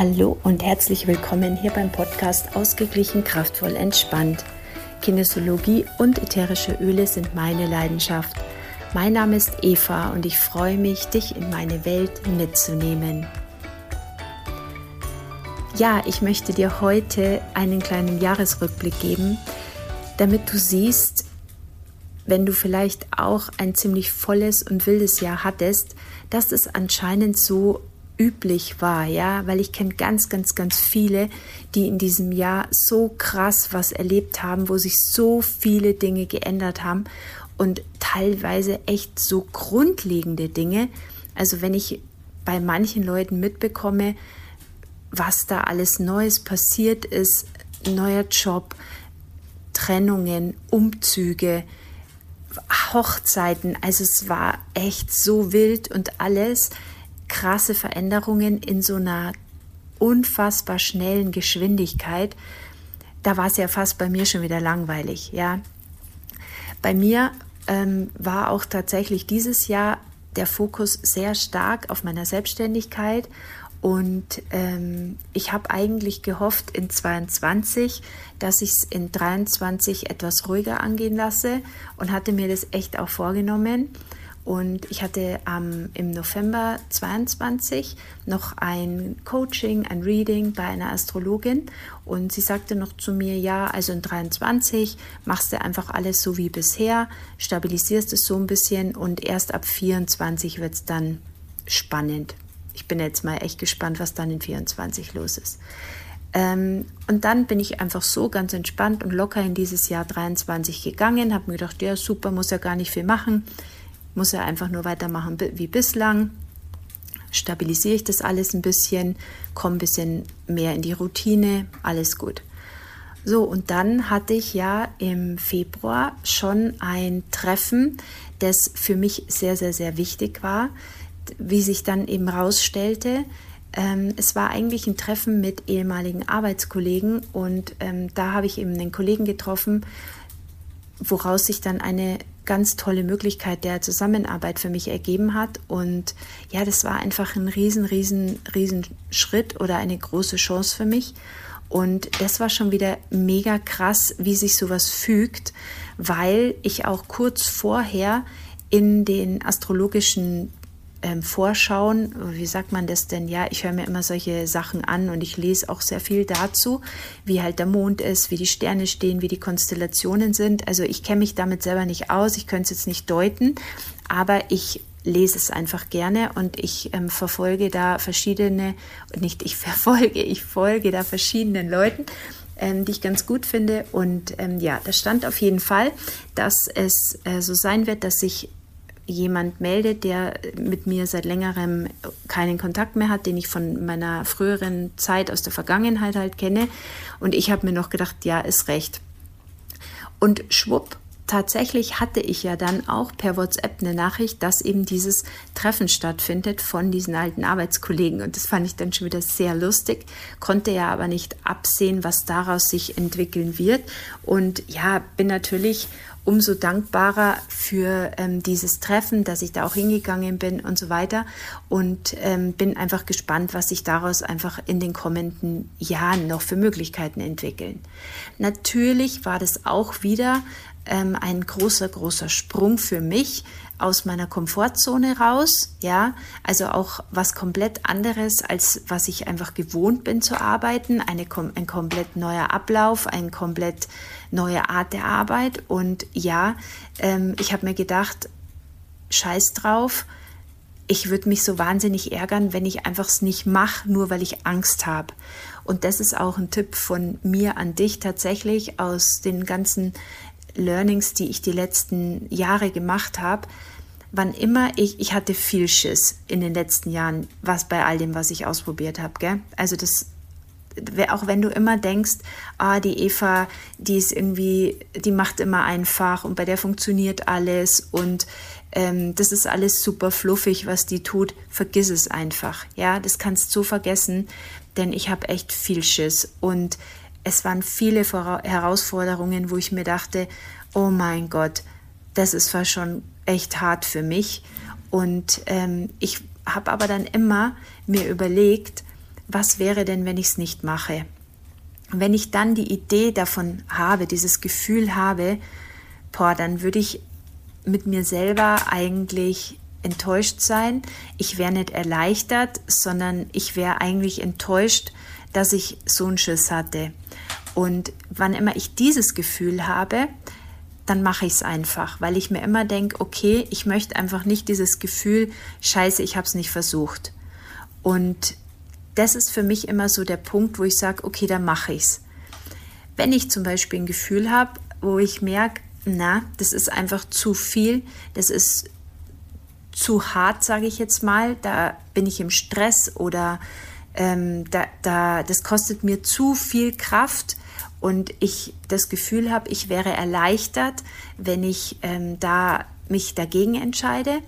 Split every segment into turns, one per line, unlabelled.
Hallo und herzlich willkommen hier beim Podcast Ausgeglichen, kraftvoll, entspannt. Kinesiologie und ätherische Öle sind meine Leidenschaft. Mein Name ist Eva und ich freue mich, dich in meine Welt mitzunehmen. Ja, ich möchte dir heute einen kleinen Jahresrückblick geben, damit du siehst, wenn du vielleicht auch ein ziemlich volles und wildes Jahr hattest, dass es anscheinend so üblich war, ja, weil ich kenne ganz, ganz, ganz viele, die in diesem Jahr so krass was erlebt haben, wo sich so viele Dinge geändert haben und teilweise echt so grundlegende Dinge. Also wenn ich bei manchen Leuten mitbekomme, was da alles Neues passiert ist, neuer Job, Trennungen, Umzüge, Hochzeiten, also es war echt so wild und alles krasse Veränderungen in so einer unfassbar schnellen Geschwindigkeit. Da war es ja fast bei mir schon wieder langweilig, ja. Bei mir ähm, war auch tatsächlich dieses Jahr der Fokus sehr stark auf meiner Selbstständigkeit und ähm, ich habe eigentlich gehofft in 22, dass ich es in 23 etwas ruhiger angehen lasse und hatte mir das echt auch vorgenommen. Und ich hatte ähm, im November 22 noch ein Coaching, ein Reading bei einer Astrologin und sie sagte noch zu mir, ja, also in 23 machst du einfach alles so wie bisher, stabilisierst es so ein bisschen und erst ab 24 wird es dann spannend. Ich bin jetzt mal echt gespannt, was dann in 24 los ist. Ähm, und dann bin ich einfach so ganz entspannt und locker in dieses Jahr 23 gegangen, habe mir gedacht, ja super, muss ja gar nicht viel machen muss er einfach nur weitermachen wie bislang. Stabilisiere ich das alles ein bisschen, komme ein bisschen mehr in die Routine, alles gut. So, und dann hatte ich ja im Februar schon ein Treffen, das für mich sehr, sehr, sehr wichtig war, wie sich dann eben rausstellte. Ähm, es war eigentlich ein Treffen mit ehemaligen Arbeitskollegen und ähm, da habe ich eben einen Kollegen getroffen, woraus sich dann eine ganz tolle Möglichkeit der Zusammenarbeit für mich ergeben hat. Und ja, das war einfach ein riesen, riesen, riesen Schritt oder eine große Chance für mich. Und das war schon wieder mega krass, wie sich sowas fügt, weil ich auch kurz vorher in den astrologischen ähm, Vorschauen, wie sagt man das denn? Ja, ich höre mir immer solche Sachen an und ich lese auch sehr viel dazu, wie halt der Mond ist, wie die Sterne stehen, wie die Konstellationen sind. Also ich kenne mich damit selber nicht aus, ich könnte es jetzt nicht deuten, aber ich lese es einfach gerne und ich ähm, verfolge da verschiedene, nicht ich verfolge, ich folge da verschiedenen Leuten, ähm, die ich ganz gut finde. Und ähm, ja, da stand auf jeden Fall, dass es äh, so sein wird, dass sich jemand meldet, der mit mir seit längerem keinen Kontakt mehr hat, den ich von meiner früheren Zeit aus der Vergangenheit halt kenne. Und ich habe mir noch gedacht, ja, ist recht. Und schwupp, tatsächlich hatte ich ja dann auch per WhatsApp eine Nachricht, dass eben dieses Treffen stattfindet von diesen alten Arbeitskollegen. Und das fand ich dann schon wieder sehr lustig, konnte ja aber nicht absehen, was daraus sich entwickeln wird. Und ja, bin natürlich umso dankbarer für ähm, dieses Treffen, dass ich da auch hingegangen bin und so weiter. Und ähm, bin einfach gespannt, was sich daraus einfach in den kommenden Jahren noch für Möglichkeiten entwickeln. Natürlich war das auch wieder ähm, ein großer, großer Sprung für mich aus meiner Komfortzone raus, ja, also auch was komplett anderes, als was ich einfach gewohnt bin zu arbeiten, eine, ein komplett neuer Ablauf, eine komplett neue Art der Arbeit. Und ja, ähm, ich habe mir gedacht, scheiß drauf, ich würde mich so wahnsinnig ärgern, wenn ich einfach es nicht mache, nur weil ich Angst habe. Und das ist auch ein Tipp von mir an dich tatsächlich aus den ganzen Learnings, die ich die letzten Jahre gemacht habe, wann immer ich, ich hatte viel Schiss in den letzten Jahren, was bei all dem, was ich ausprobiert habe? Also das, auch wenn du immer denkst, ah, die Eva, die ist irgendwie, die macht immer einfach und bei der funktioniert alles und ähm, das ist alles super fluffig, was die tut, vergiss es einfach, ja, das kannst du vergessen, denn ich habe echt viel Schiss und es waren viele Herausforderungen, wo ich mir dachte, oh mein Gott, das ist zwar schon echt hart für mich. Und ähm, ich habe aber dann immer mir überlegt, was wäre denn, wenn ich es nicht mache? wenn ich dann die Idee davon habe, dieses Gefühl habe, boah, dann würde ich mit mir selber eigentlich enttäuscht sein. Ich wäre nicht erleichtert, sondern ich wäre eigentlich enttäuscht, dass ich so einen Schiss hatte. Und wann immer ich dieses Gefühl habe, dann mache ich es einfach, weil ich mir immer denke, okay, ich möchte einfach nicht dieses Gefühl, scheiße, ich habe es nicht versucht. Und das ist für mich immer so der Punkt, wo ich sage, okay, dann mache ich es. Wenn ich zum Beispiel ein Gefühl habe, wo ich merke, na, das ist einfach zu viel, das ist zu hart, sage ich jetzt mal, da bin ich im Stress oder ähm, da, da, das kostet mir zu viel Kraft und ich das Gefühl habe, ich wäre erleichtert, wenn ich ähm, da mich dagegen entscheide,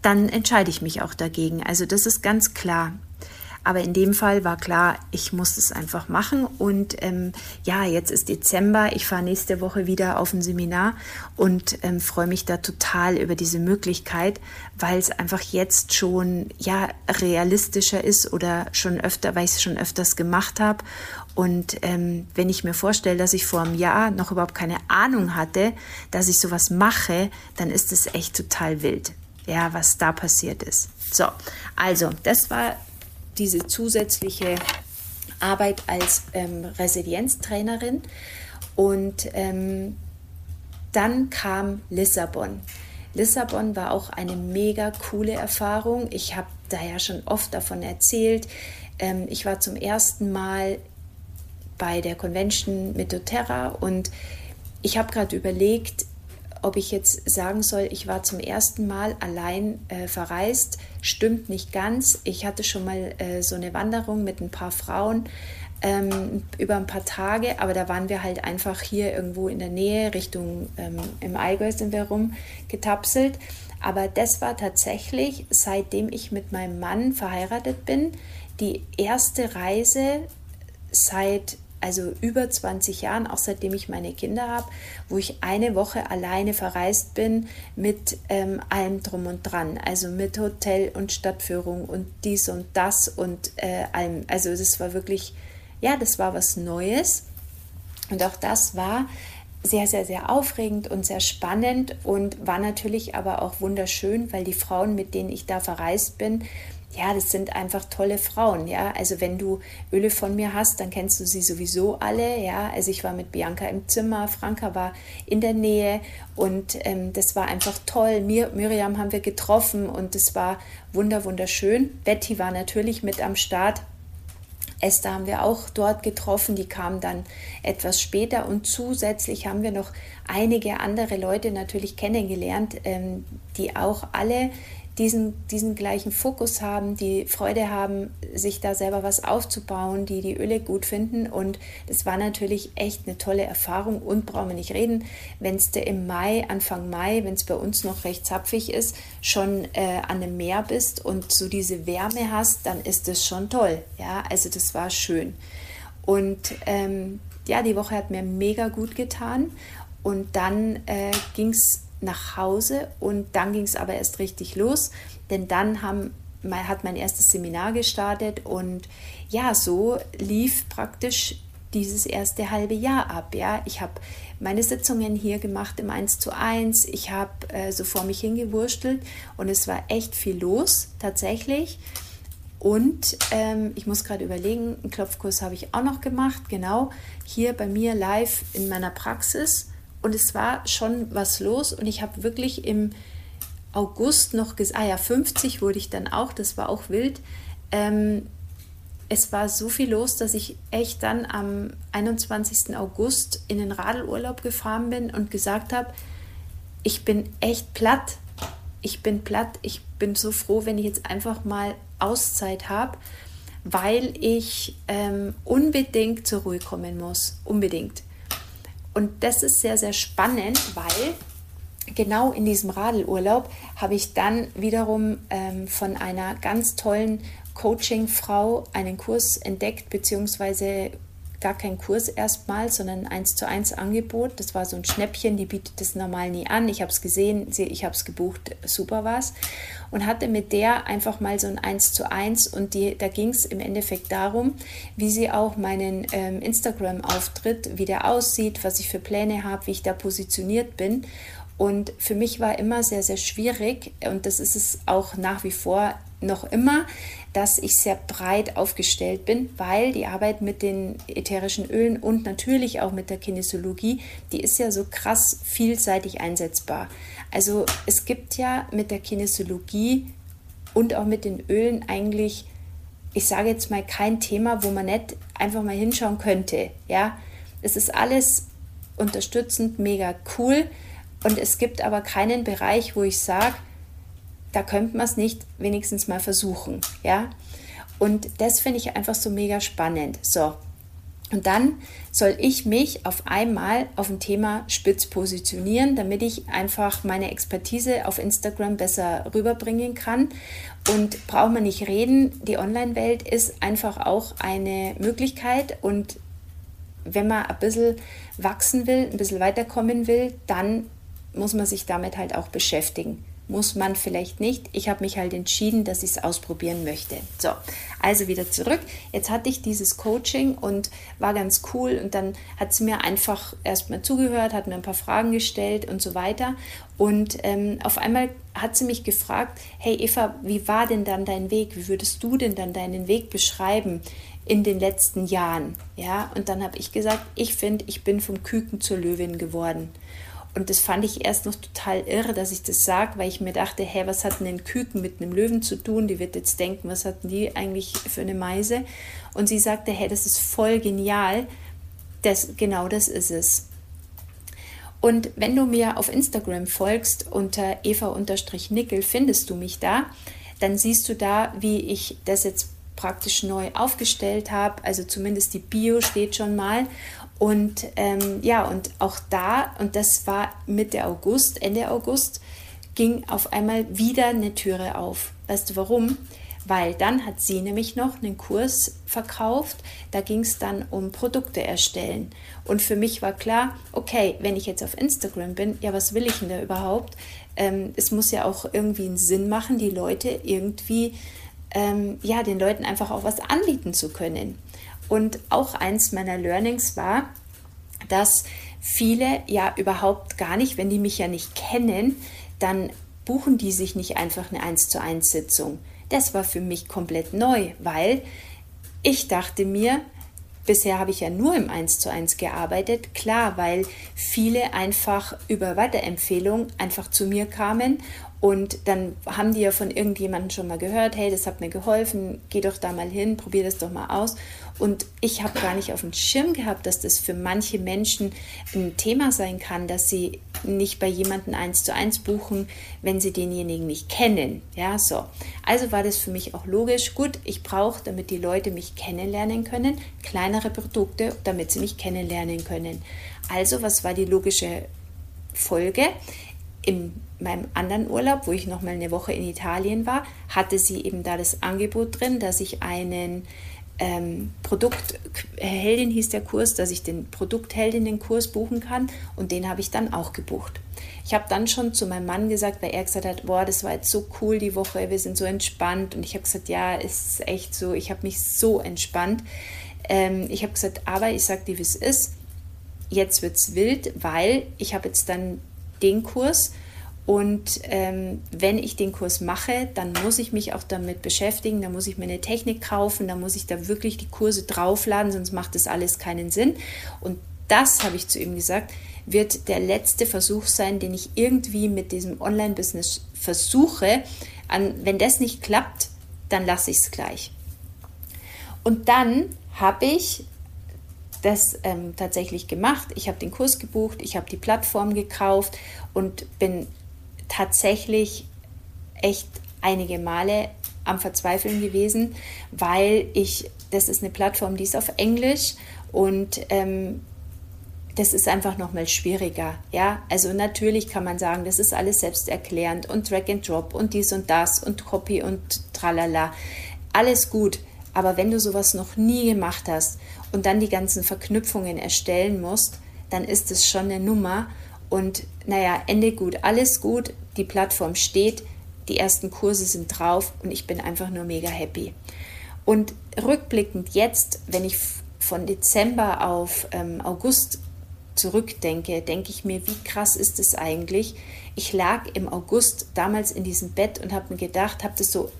dann entscheide ich mich auch dagegen. Also das ist ganz klar. Aber in dem Fall war klar, ich muss es einfach machen. Und ähm, ja, jetzt ist Dezember. Ich fahre nächste Woche wieder auf ein Seminar und ähm, freue mich da total über diese Möglichkeit, weil es einfach jetzt schon ja realistischer ist oder schon öfter, weil ich es schon öfters gemacht habe. Und ähm, wenn ich mir vorstelle, dass ich vor einem Jahr noch überhaupt keine Ahnung hatte, dass ich sowas mache, dann ist es echt total wild, ja, was da passiert ist. So, also das war diese zusätzliche Arbeit als ähm, Resilienztrainerin. Und ähm, dann kam Lissabon. Lissabon war auch eine mega coole Erfahrung. Ich habe da ja schon oft davon erzählt. Ähm, ich war zum ersten Mal bei der Convention mit doTERRA und ich habe gerade überlegt, ob ich jetzt sagen soll, ich war zum ersten Mal allein äh, verreist, stimmt nicht ganz. Ich hatte schon mal äh, so eine Wanderung mit ein paar Frauen ähm, über ein paar Tage, aber da waren wir halt einfach hier irgendwo in der Nähe, Richtung ähm, im Allgäu sind wir rumgetapselt. Aber das war tatsächlich, seitdem ich mit meinem Mann verheiratet bin, die erste Reise seit also über 20 Jahren, auch seitdem ich meine Kinder habe, wo ich eine Woche alleine verreist bin mit ähm, allem drum und dran, also mit Hotel und Stadtführung und dies und das und äh, allem. Also das war wirklich, ja, das war was Neues und auch das war sehr, sehr, sehr aufregend und sehr spannend und war natürlich aber auch wunderschön, weil die Frauen, mit denen ich da verreist bin, ja, das sind einfach tolle Frauen, ja. Also wenn du Öle von mir hast, dann kennst du sie sowieso alle, ja. Also ich war mit Bianca im Zimmer, Franka war in der Nähe und ähm, das war einfach toll. Mir, Miriam haben wir getroffen und es war wunder wunderschön. Betty war natürlich mit am Start. Esther haben wir auch dort getroffen, die kam dann etwas später und zusätzlich haben wir noch einige andere Leute natürlich kennengelernt, ähm, die auch alle diesen, diesen gleichen Fokus haben, die Freude haben, sich da selber was aufzubauen, die die Öle gut finden. Und das war natürlich echt eine tolle Erfahrung. Und brauchen wir nicht reden, wenn es im Mai, Anfang Mai, wenn es bei uns noch recht zapfig ist, schon äh, an einem Meer bist und so diese Wärme hast, dann ist das schon toll. Ja, also das war schön. Und ähm, ja, die Woche hat mir mega gut getan. Und dann äh, ging es nach Hause und dann ging es aber erst richtig los, denn dann haben, hat mein erstes Seminar gestartet und ja, so lief praktisch dieses erste halbe Jahr ab. Ja, ich habe meine Sitzungen hier gemacht im 1 zu 1. Ich habe äh, so vor mich hingewurstelt und es war echt viel los tatsächlich. Und ähm, ich muss gerade überlegen, einen Klopfkurs habe ich auch noch gemacht, genau hier bei mir live in meiner Praxis. Und es war schon was los und ich habe wirklich im August noch gesagt, ah ja, 50 wurde ich dann auch, das war auch wild. Ähm, es war so viel los, dass ich echt dann am 21. August in den Radelurlaub gefahren bin und gesagt habe, ich bin echt platt. Ich bin platt. Ich bin so froh, wenn ich jetzt einfach mal Auszeit habe, weil ich ähm, unbedingt zur Ruhe kommen muss. Unbedingt. Und das ist sehr, sehr spannend, weil genau in diesem Radelurlaub habe ich dann wiederum ähm, von einer ganz tollen Coaching-Frau einen Kurs entdeckt, beziehungsweise gar kein Kurs erstmal, sondern ein 1 zu 1 Angebot. Das war so ein Schnäppchen, die bietet das normal nie an. Ich habe es gesehen, ich habe es gebucht, super war's. Und hatte mit der einfach mal so ein 1 zu 1 und die, da ging es im Endeffekt darum, wie sie auch meinen ähm, Instagram-Auftritt, wie der aussieht, was ich für Pläne habe, wie ich da positioniert bin. Und für mich war immer sehr, sehr schwierig, und das ist es auch nach wie vor noch immer, dass ich sehr breit aufgestellt bin, weil die Arbeit mit den ätherischen Ölen und natürlich auch mit der Kinesiologie, die ist ja so krass vielseitig einsetzbar. Also es gibt ja mit der Kinesiologie und auch mit den Ölen eigentlich, ich sage jetzt mal, kein Thema, wo man nicht einfach mal hinschauen könnte. Ja, es ist alles unterstützend, mega cool. Und es gibt aber keinen Bereich, wo ich sage, da könnte man es nicht wenigstens mal versuchen, ja. Und das finde ich einfach so mega spannend. So, und dann soll ich mich auf einmal auf ein Thema spitz positionieren, damit ich einfach meine Expertise auf Instagram besser rüberbringen kann. Und braucht man nicht reden, die Online-Welt ist einfach auch eine Möglichkeit. Und wenn man ein bisschen wachsen will, ein bisschen weiterkommen will, dann muss man sich damit halt auch beschäftigen muss man vielleicht nicht. Ich habe mich halt entschieden, dass ich es ausprobieren möchte. So, also wieder zurück. Jetzt hatte ich dieses Coaching und war ganz cool und dann hat sie mir einfach erstmal zugehört, hat mir ein paar Fragen gestellt und so weiter. Und ähm, auf einmal hat sie mich gefragt, hey Eva, wie war denn dann dein Weg? Wie würdest du denn dann deinen Weg beschreiben? in den letzten Jahren. Ja, und dann habe ich gesagt, ich finde, ich bin vom Küken zur Löwin geworden. Und das fand ich erst noch total irre, dass ich das sage, weil ich mir dachte, hä, was hat denn ein Küken mit einem Löwen zu tun? Die wird jetzt denken, was hatten die eigentlich für eine Meise? Und sie sagte, hä, das ist voll genial. Das, genau das ist es. Und wenn du mir auf Instagram folgst unter eva-nickel, findest du mich da. Dann siehst du da, wie ich das jetzt praktisch neu aufgestellt habe. Also zumindest die Bio steht schon mal. Und ähm, ja, und auch da, und das war Mitte August, Ende August, ging auf einmal wieder eine Türe auf. Weißt du warum? Weil dann hat sie nämlich noch einen Kurs verkauft. Da ging es dann um Produkte erstellen. Und für mich war klar, okay, wenn ich jetzt auf Instagram bin, ja, was will ich denn da überhaupt? Ähm, es muss ja auch irgendwie einen Sinn machen, die Leute irgendwie, ähm, ja, den Leuten einfach auch was anbieten zu können. Und auch eins meiner Learnings war, dass viele ja überhaupt gar nicht, wenn die mich ja nicht kennen, dann buchen die sich nicht einfach eine 1 zu 1 Sitzung. Das war für mich komplett neu, weil ich dachte mir, bisher habe ich ja nur im 1 zu 1 gearbeitet, klar, weil viele einfach über Weiterempfehlung einfach zu mir kamen und dann haben die ja von irgendjemandem schon mal gehört, hey, das hat mir geholfen, geh doch da mal hin, probier das doch mal aus. Und ich habe gar nicht auf dem Schirm gehabt, dass das für manche Menschen ein Thema sein kann, dass sie nicht bei jemandem eins zu eins buchen, wenn sie denjenigen nicht kennen. Ja, so. Also war das für mich auch logisch. Gut, ich brauche, damit die Leute mich kennenlernen können, kleinere Produkte, damit sie mich kennenlernen können. Also, was war die logische Folge? in meinem anderen Urlaub, wo ich noch mal eine Woche in Italien war, hatte sie eben da das Angebot drin, dass ich einen ähm, Produktheldin hieß der Kurs, dass ich den Produktheldinnen-Kurs buchen kann und den habe ich dann auch gebucht. Ich habe dann schon zu meinem Mann gesagt, weil er gesagt hat, boah, das war jetzt so cool die Woche, wir sind so entspannt und ich habe gesagt, ja, ist echt so, ich habe mich so entspannt. Ähm, ich habe gesagt, aber ich sage dir, wie es ist, jetzt wird es wild, weil ich habe jetzt dann den Kurs. Und ähm, wenn ich den Kurs mache, dann muss ich mich auch damit beschäftigen, dann muss ich mir eine Technik kaufen, dann muss ich da wirklich die Kurse draufladen, sonst macht das alles keinen Sinn. Und das habe ich zu ihm gesagt, wird der letzte Versuch sein, den ich irgendwie mit diesem Online-Business versuche. An, wenn das nicht klappt, dann lasse ich es gleich. Und dann habe ich das ähm, tatsächlich gemacht. Ich habe den Kurs gebucht, ich habe die Plattform gekauft und bin tatsächlich echt einige Male am Verzweifeln gewesen, weil ich, das ist eine Plattform, die ist auf Englisch und ähm, das ist einfach nochmal schwieriger. Ja, also natürlich kann man sagen, das ist alles selbsterklärend und Drag and Drop und dies und das und Copy und tralala. Alles gut. Aber wenn du sowas noch nie gemacht hast und dann die ganzen Verknüpfungen erstellen musst, dann ist es schon eine Nummer. Und naja, Ende gut, alles gut, die Plattform steht, die ersten Kurse sind drauf und ich bin einfach nur mega happy. Und rückblickend jetzt, wenn ich von Dezember auf ähm, August zurückdenke, denke ich mir, wie krass ist es eigentlich? Ich lag im August damals in diesem Bett und habe mir gedacht, habe das so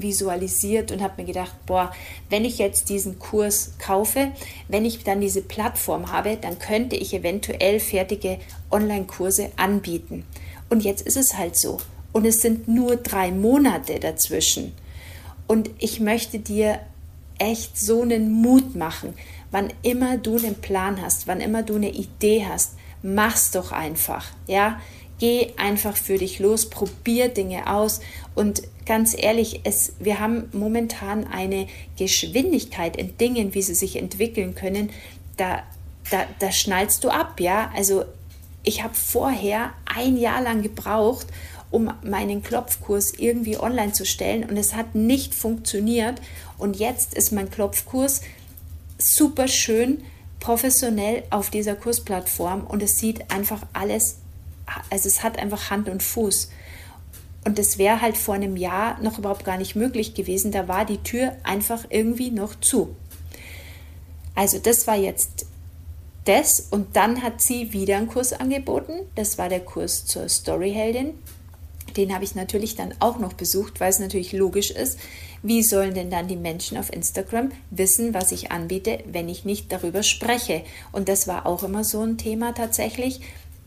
vorvisualisiert und habe mir gedacht, boah, wenn ich jetzt diesen Kurs kaufe, wenn ich dann diese Plattform habe, dann könnte ich eventuell fertige Online-Kurse anbieten. Und jetzt ist es halt so. Und es sind nur drei Monate dazwischen. Und ich möchte dir echt so einen Mut machen, wann immer du einen Plan hast, wann immer du eine Idee hast, mach's doch einfach, ja? Geh einfach für dich los, probier Dinge aus. Und ganz ehrlich, es, wir haben momentan eine Geschwindigkeit in Dingen, wie sie sich entwickeln können, da, da, da schnallst du ab, ja? Also ich habe vorher ein Jahr lang gebraucht, um meinen Klopfkurs irgendwie online zu stellen und es hat nicht funktioniert. Und jetzt ist mein Klopfkurs super schön professionell auf dieser Kursplattform und es sieht einfach alles, also es hat einfach Hand und Fuß. Und das wäre halt vor einem Jahr noch überhaupt gar nicht möglich gewesen. Da war die Tür einfach irgendwie noch zu. Also das war jetzt das und dann hat sie wieder einen Kurs angeboten. Das war der Kurs zur Storyheldin. Den habe ich natürlich dann auch noch besucht, weil es natürlich logisch ist. Wie sollen denn dann die Menschen auf Instagram wissen, was ich anbiete, wenn ich nicht darüber spreche? Und das war auch immer so ein Thema tatsächlich.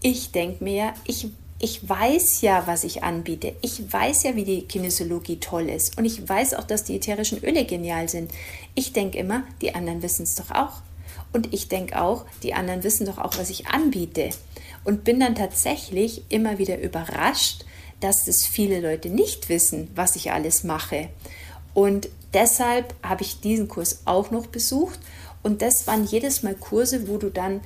Ich denke mir, ich, ich weiß ja, was ich anbiete. Ich weiß ja, wie die Kinesiologie toll ist. Und ich weiß auch, dass die ätherischen Öle genial sind. Ich denke immer, die anderen wissen es doch auch. Und ich denke auch, die anderen wissen doch auch, was ich anbiete. Und bin dann tatsächlich immer wieder überrascht, dass es viele Leute nicht wissen, was ich alles mache. Und deshalb habe ich diesen Kurs auch noch besucht. Und das waren jedes Mal Kurse, wo du dann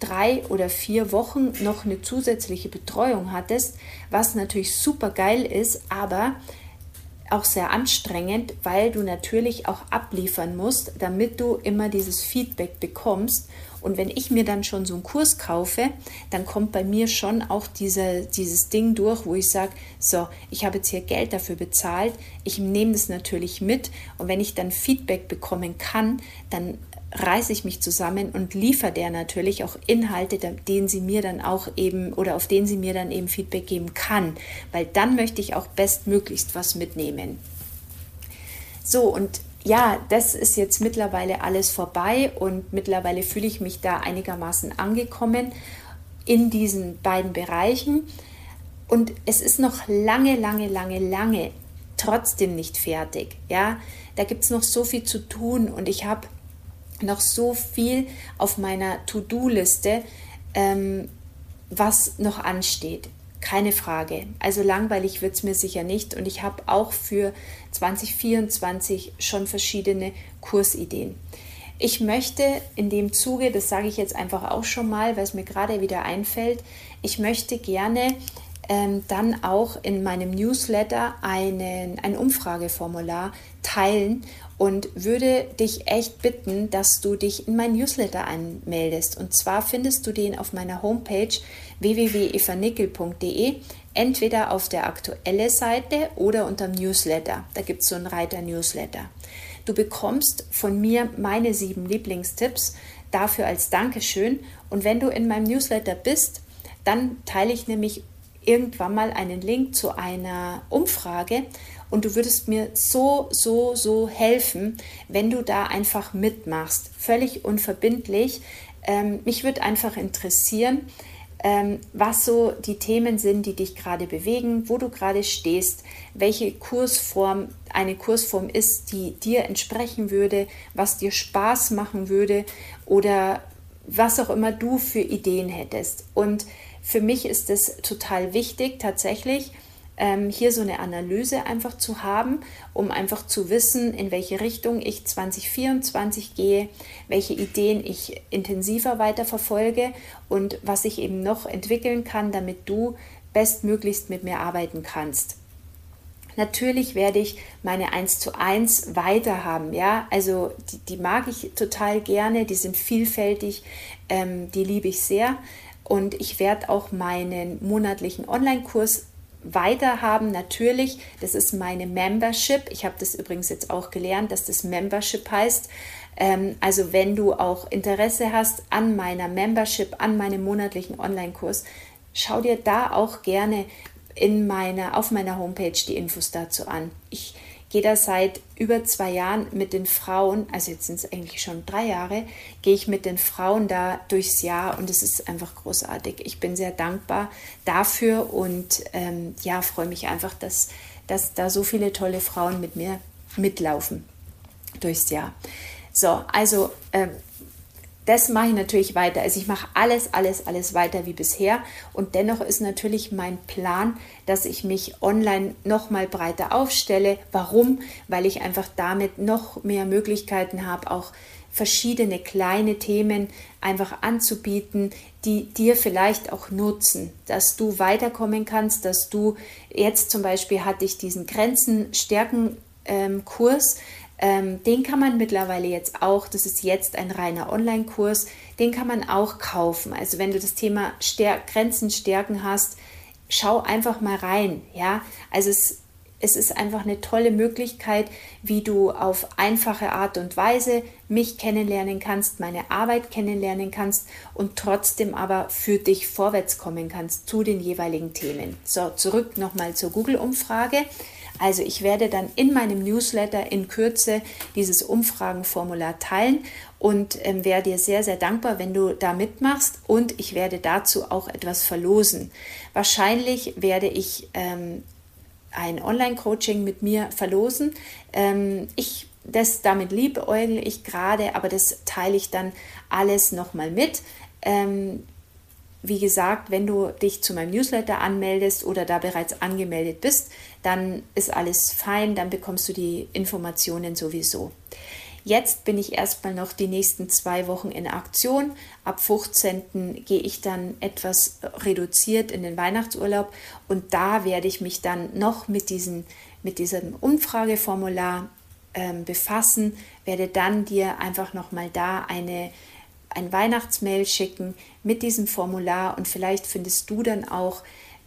drei oder vier Wochen noch eine zusätzliche Betreuung hattest, was natürlich super geil ist, aber auch sehr anstrengend, weil du natürlich auch abliefern musst, damit du immer dieses Feedback bekommst. Und wenn ich mir dann schon so einen Kurs kaufe, dann kommt bei mir schon auch diese, dieses Ding durch, wo ich sage, so, ich habe jetzt hier Geld dafür bezahlt, ich nehme das natürlich mit und wenn ich dann Feedback bekommen kann, dann reiße ich mich zusammen und liefere der natürlich auch Inhalte, denen sie mir dann auch eben oder auf denen sie mir dann eben Feedback geben kann, weil dann möchte ich auch bestmöglichst was mitnehmen. So, und ja, das ist jetzt mittlerweile alles vorbei und mittlerweile fühle ich mich da einigermaßen angekommen in diesen beiden Bereichen. Und es ist noch lange, lange, lange, lange trotzdem nicht fertig. Ja, da gibt es noch so viel zu tun und ich habe noch so viel auf meiner To-Do-Liste, ähm, was noch ansteht. Keine Frage. Also langweilig wird es mir sicher nicht. Und ich habe auch für 2024 schon verschiedene Kursideen. Ich möchte in dem Zuge, das sage ich jetzt einfach auch schon mal, weil es mir gerade wieder einfällt, ich möchte gerne ähm, dann auch in meinem Newsletter einen, ein Umfrageformular teilen und würde dich echt bitten, dass du dich in mein Newsletter anmeldest. Und zwar findest du den auf meiner Homepage www.evanickel.de, entweder auf der aktuelle Seite oder unter Newsletter. Da gibt es so einen Reiter Newsletter. Du bekommst von mir meine sieben Lieblingstipps dafür als Dankeschön. Und wenn du in meinem Newsletter bist, dann teile ich nämlich irgendwann mal einen Link zu einer Umfrage und du würdest mir so, so, so helfen, wenn du da einfach mitmachst. Völlig unverbindlich. Ähm, mich würde einfach interessieren, ähm, was so die Themen sind, die dich gerade bewegen, wo du gerade stehst, welche Kursform eine Kursform ist, die dir entsprechen würde, was dir Spaß machen würde oder was auch immer du für Ideen hättest. Und für mich ist es total wichtig, tatsächlich, ähm, hier so eine Analyse einfach zu haben, um einfach zu wissen, in welche Richtung ich 2024 gehe, welche Ideen ich intensiver weiterverfolge und was ich eben noch entwickeln kann, damit du bestmöglichst mit mir arbeiten kannst. Natürlich werde ich meine 1 zu 1 weiter haben, ja, also die, die mag ich total gerne, die sind vielfältig, ähm, die liebe ich sehr und ich werde auch meinen monatlichen Online-Kurs weiter haben, natürlich, das ist meine Membership. Ich habe das übrigens jetzt auch gelernt, dass das Membership heißt. Ähm, also wenn du auch Interesse hast an meiner Membership, an meinem monatlichen Online-Kurs, schau dir da auch gerne in meiner, auf meiner Homepage die Infos dazu an. Ich gehe da seit über zwei Jahren mit den Frauen, also jetzt sind es eigentlich schon drei Jahre, gehe ich mit den Frauen da durchs Jahr und es ist einfach großartig. Ich bin sehr dankbar dafür und ähm, ja, freue mich einfach, dass, dass da so viele tolle Frauen mit mir mitlaufen durchs Jahr. So, also ähm, das mache ich natürlich weiter. Also ich mache alles, alles, alles weiter wie bisher. Und dennoch ist natürlich mein Plan, dass ich mich online noch mal breiter aufstelle. Warum? Weil ich einfach damit noch mehr Möglichkeiten habe, auch verschiedene kleine Themen einfach anzubieten, die dir vielleicht auch nutzen, dass du weiterkommen kannst, dass du jetzt zum Beispiel hatte ich diesen Grenzen stärken ähm, Kurs, ähm, den kann man mittlerweile jetzt auch, das ist jetzt ein reiner Online-Kurs, den kann man auch kaufen. Also wenn du das Thema Stär Grenzen stärken hast, schau einfach mal rein. Ja, also es, es ist einfach eine tolle Möglichkeit, wie du auf einfache Art und Weise mich kennenlernen kannst, meine Arbeit kennenlernen kannst und trotzdem aber für dich vorwärts kommen kannst zu den jeweiligen Themen. So, zurück nochmal zur Google-Umfrage. Also ich werde dann in meinem Newsletter in Kürze dieses Umfragenformular teilen und ähm, wäre dir sehr, sehr dankbar, wenn du da mitmachst und ich werde dazu auch etwas verlosen. Wahrscheinlich werde ich ähm, ein Online-Coaching mit mir verlosen. Ähm, ich das damit liebäugle ich gerade, aber das teile ich dann alles nochmal mit. Ähm, wie gesagt, wenn du dich zu meinem Newsletter anmeldest oder da bereits angemeldet bist, dann ist alles fein, dann bekommst du die Informationen sowieso. Jetzt bin ich erstmal noch die nächsten zwei Wochen in Aktion. Ab 15. gehe ich dann etwas reduziert in den Weihnachtsurlaub und da werde ich mich dann noch mit, diesen, mit diesem Umfrageformular ähm, befassen, werde dann dir einfach nochmal da eine ein Weihnachtsmail schicken mit diesem Formular und vielleicht findest du dann auch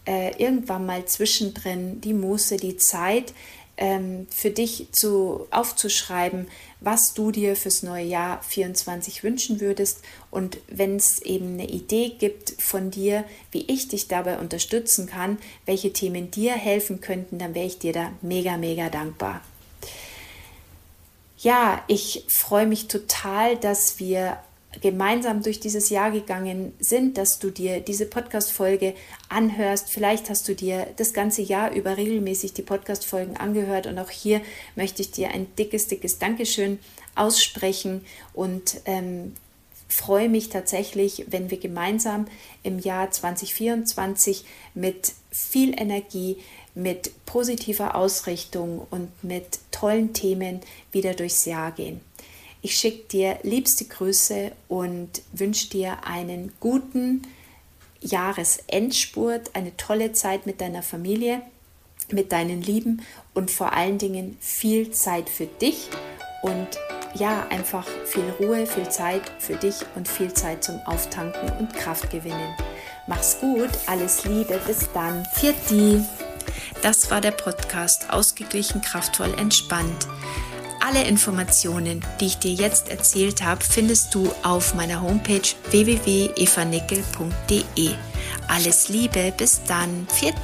äh, irgendwann mal zwischendrin die Muße, die Zeit, ähm, für dich zu, aufzuschreiben, was du dir fürs neue Jahr 24 wünschen würdest. Und wenn es eben eine Idee gibt von dir, wie ich dich dabei unterstützen kann, welche Themen dir helfen könnten, dann wäre ich dir da mega, mega dankbar. Ja, ich freue mich total, dass wir gemeinsam durch dieses Jahr gegangen sind, dass du dir diese Podcast-Folge anhörst. Vielleicht hast du dir das ganze Jahr über regelmäßig die Podcast-Folgen angehört und auch hier möchte ich dir ein dickes, dickes Dankeschön aussprechen und ähm, freue mich tatsächlich, wenn wir gemeinsam im Jahr 2024 mit viel Energie, mit positiver Ausrichtung und mit tollen Themen wieder durchs Jahr gehen. Ich schicke dir liebste Grüße und wünsche dir einen guten Jahresendspurt, eine tolle Zeit mit deiner Familie, mit deinen Lieben und vor allen Dingen viel Zeit für dich und ja, einfach viel Ruhe, viel Zeit für dich und viel Zeit zum Auftanken und Kraft gewinnen. Mach's gut, alles Liebe, bis dann. Viert Das war der Podcast Ausgeglichen, kraftvoll, entspannt. Alle Informationen, die ich dir jetzt erzählt habe, findest du auf meiner Homepage www.evanickel.de. Alles Liebe, bis dann. Pfiat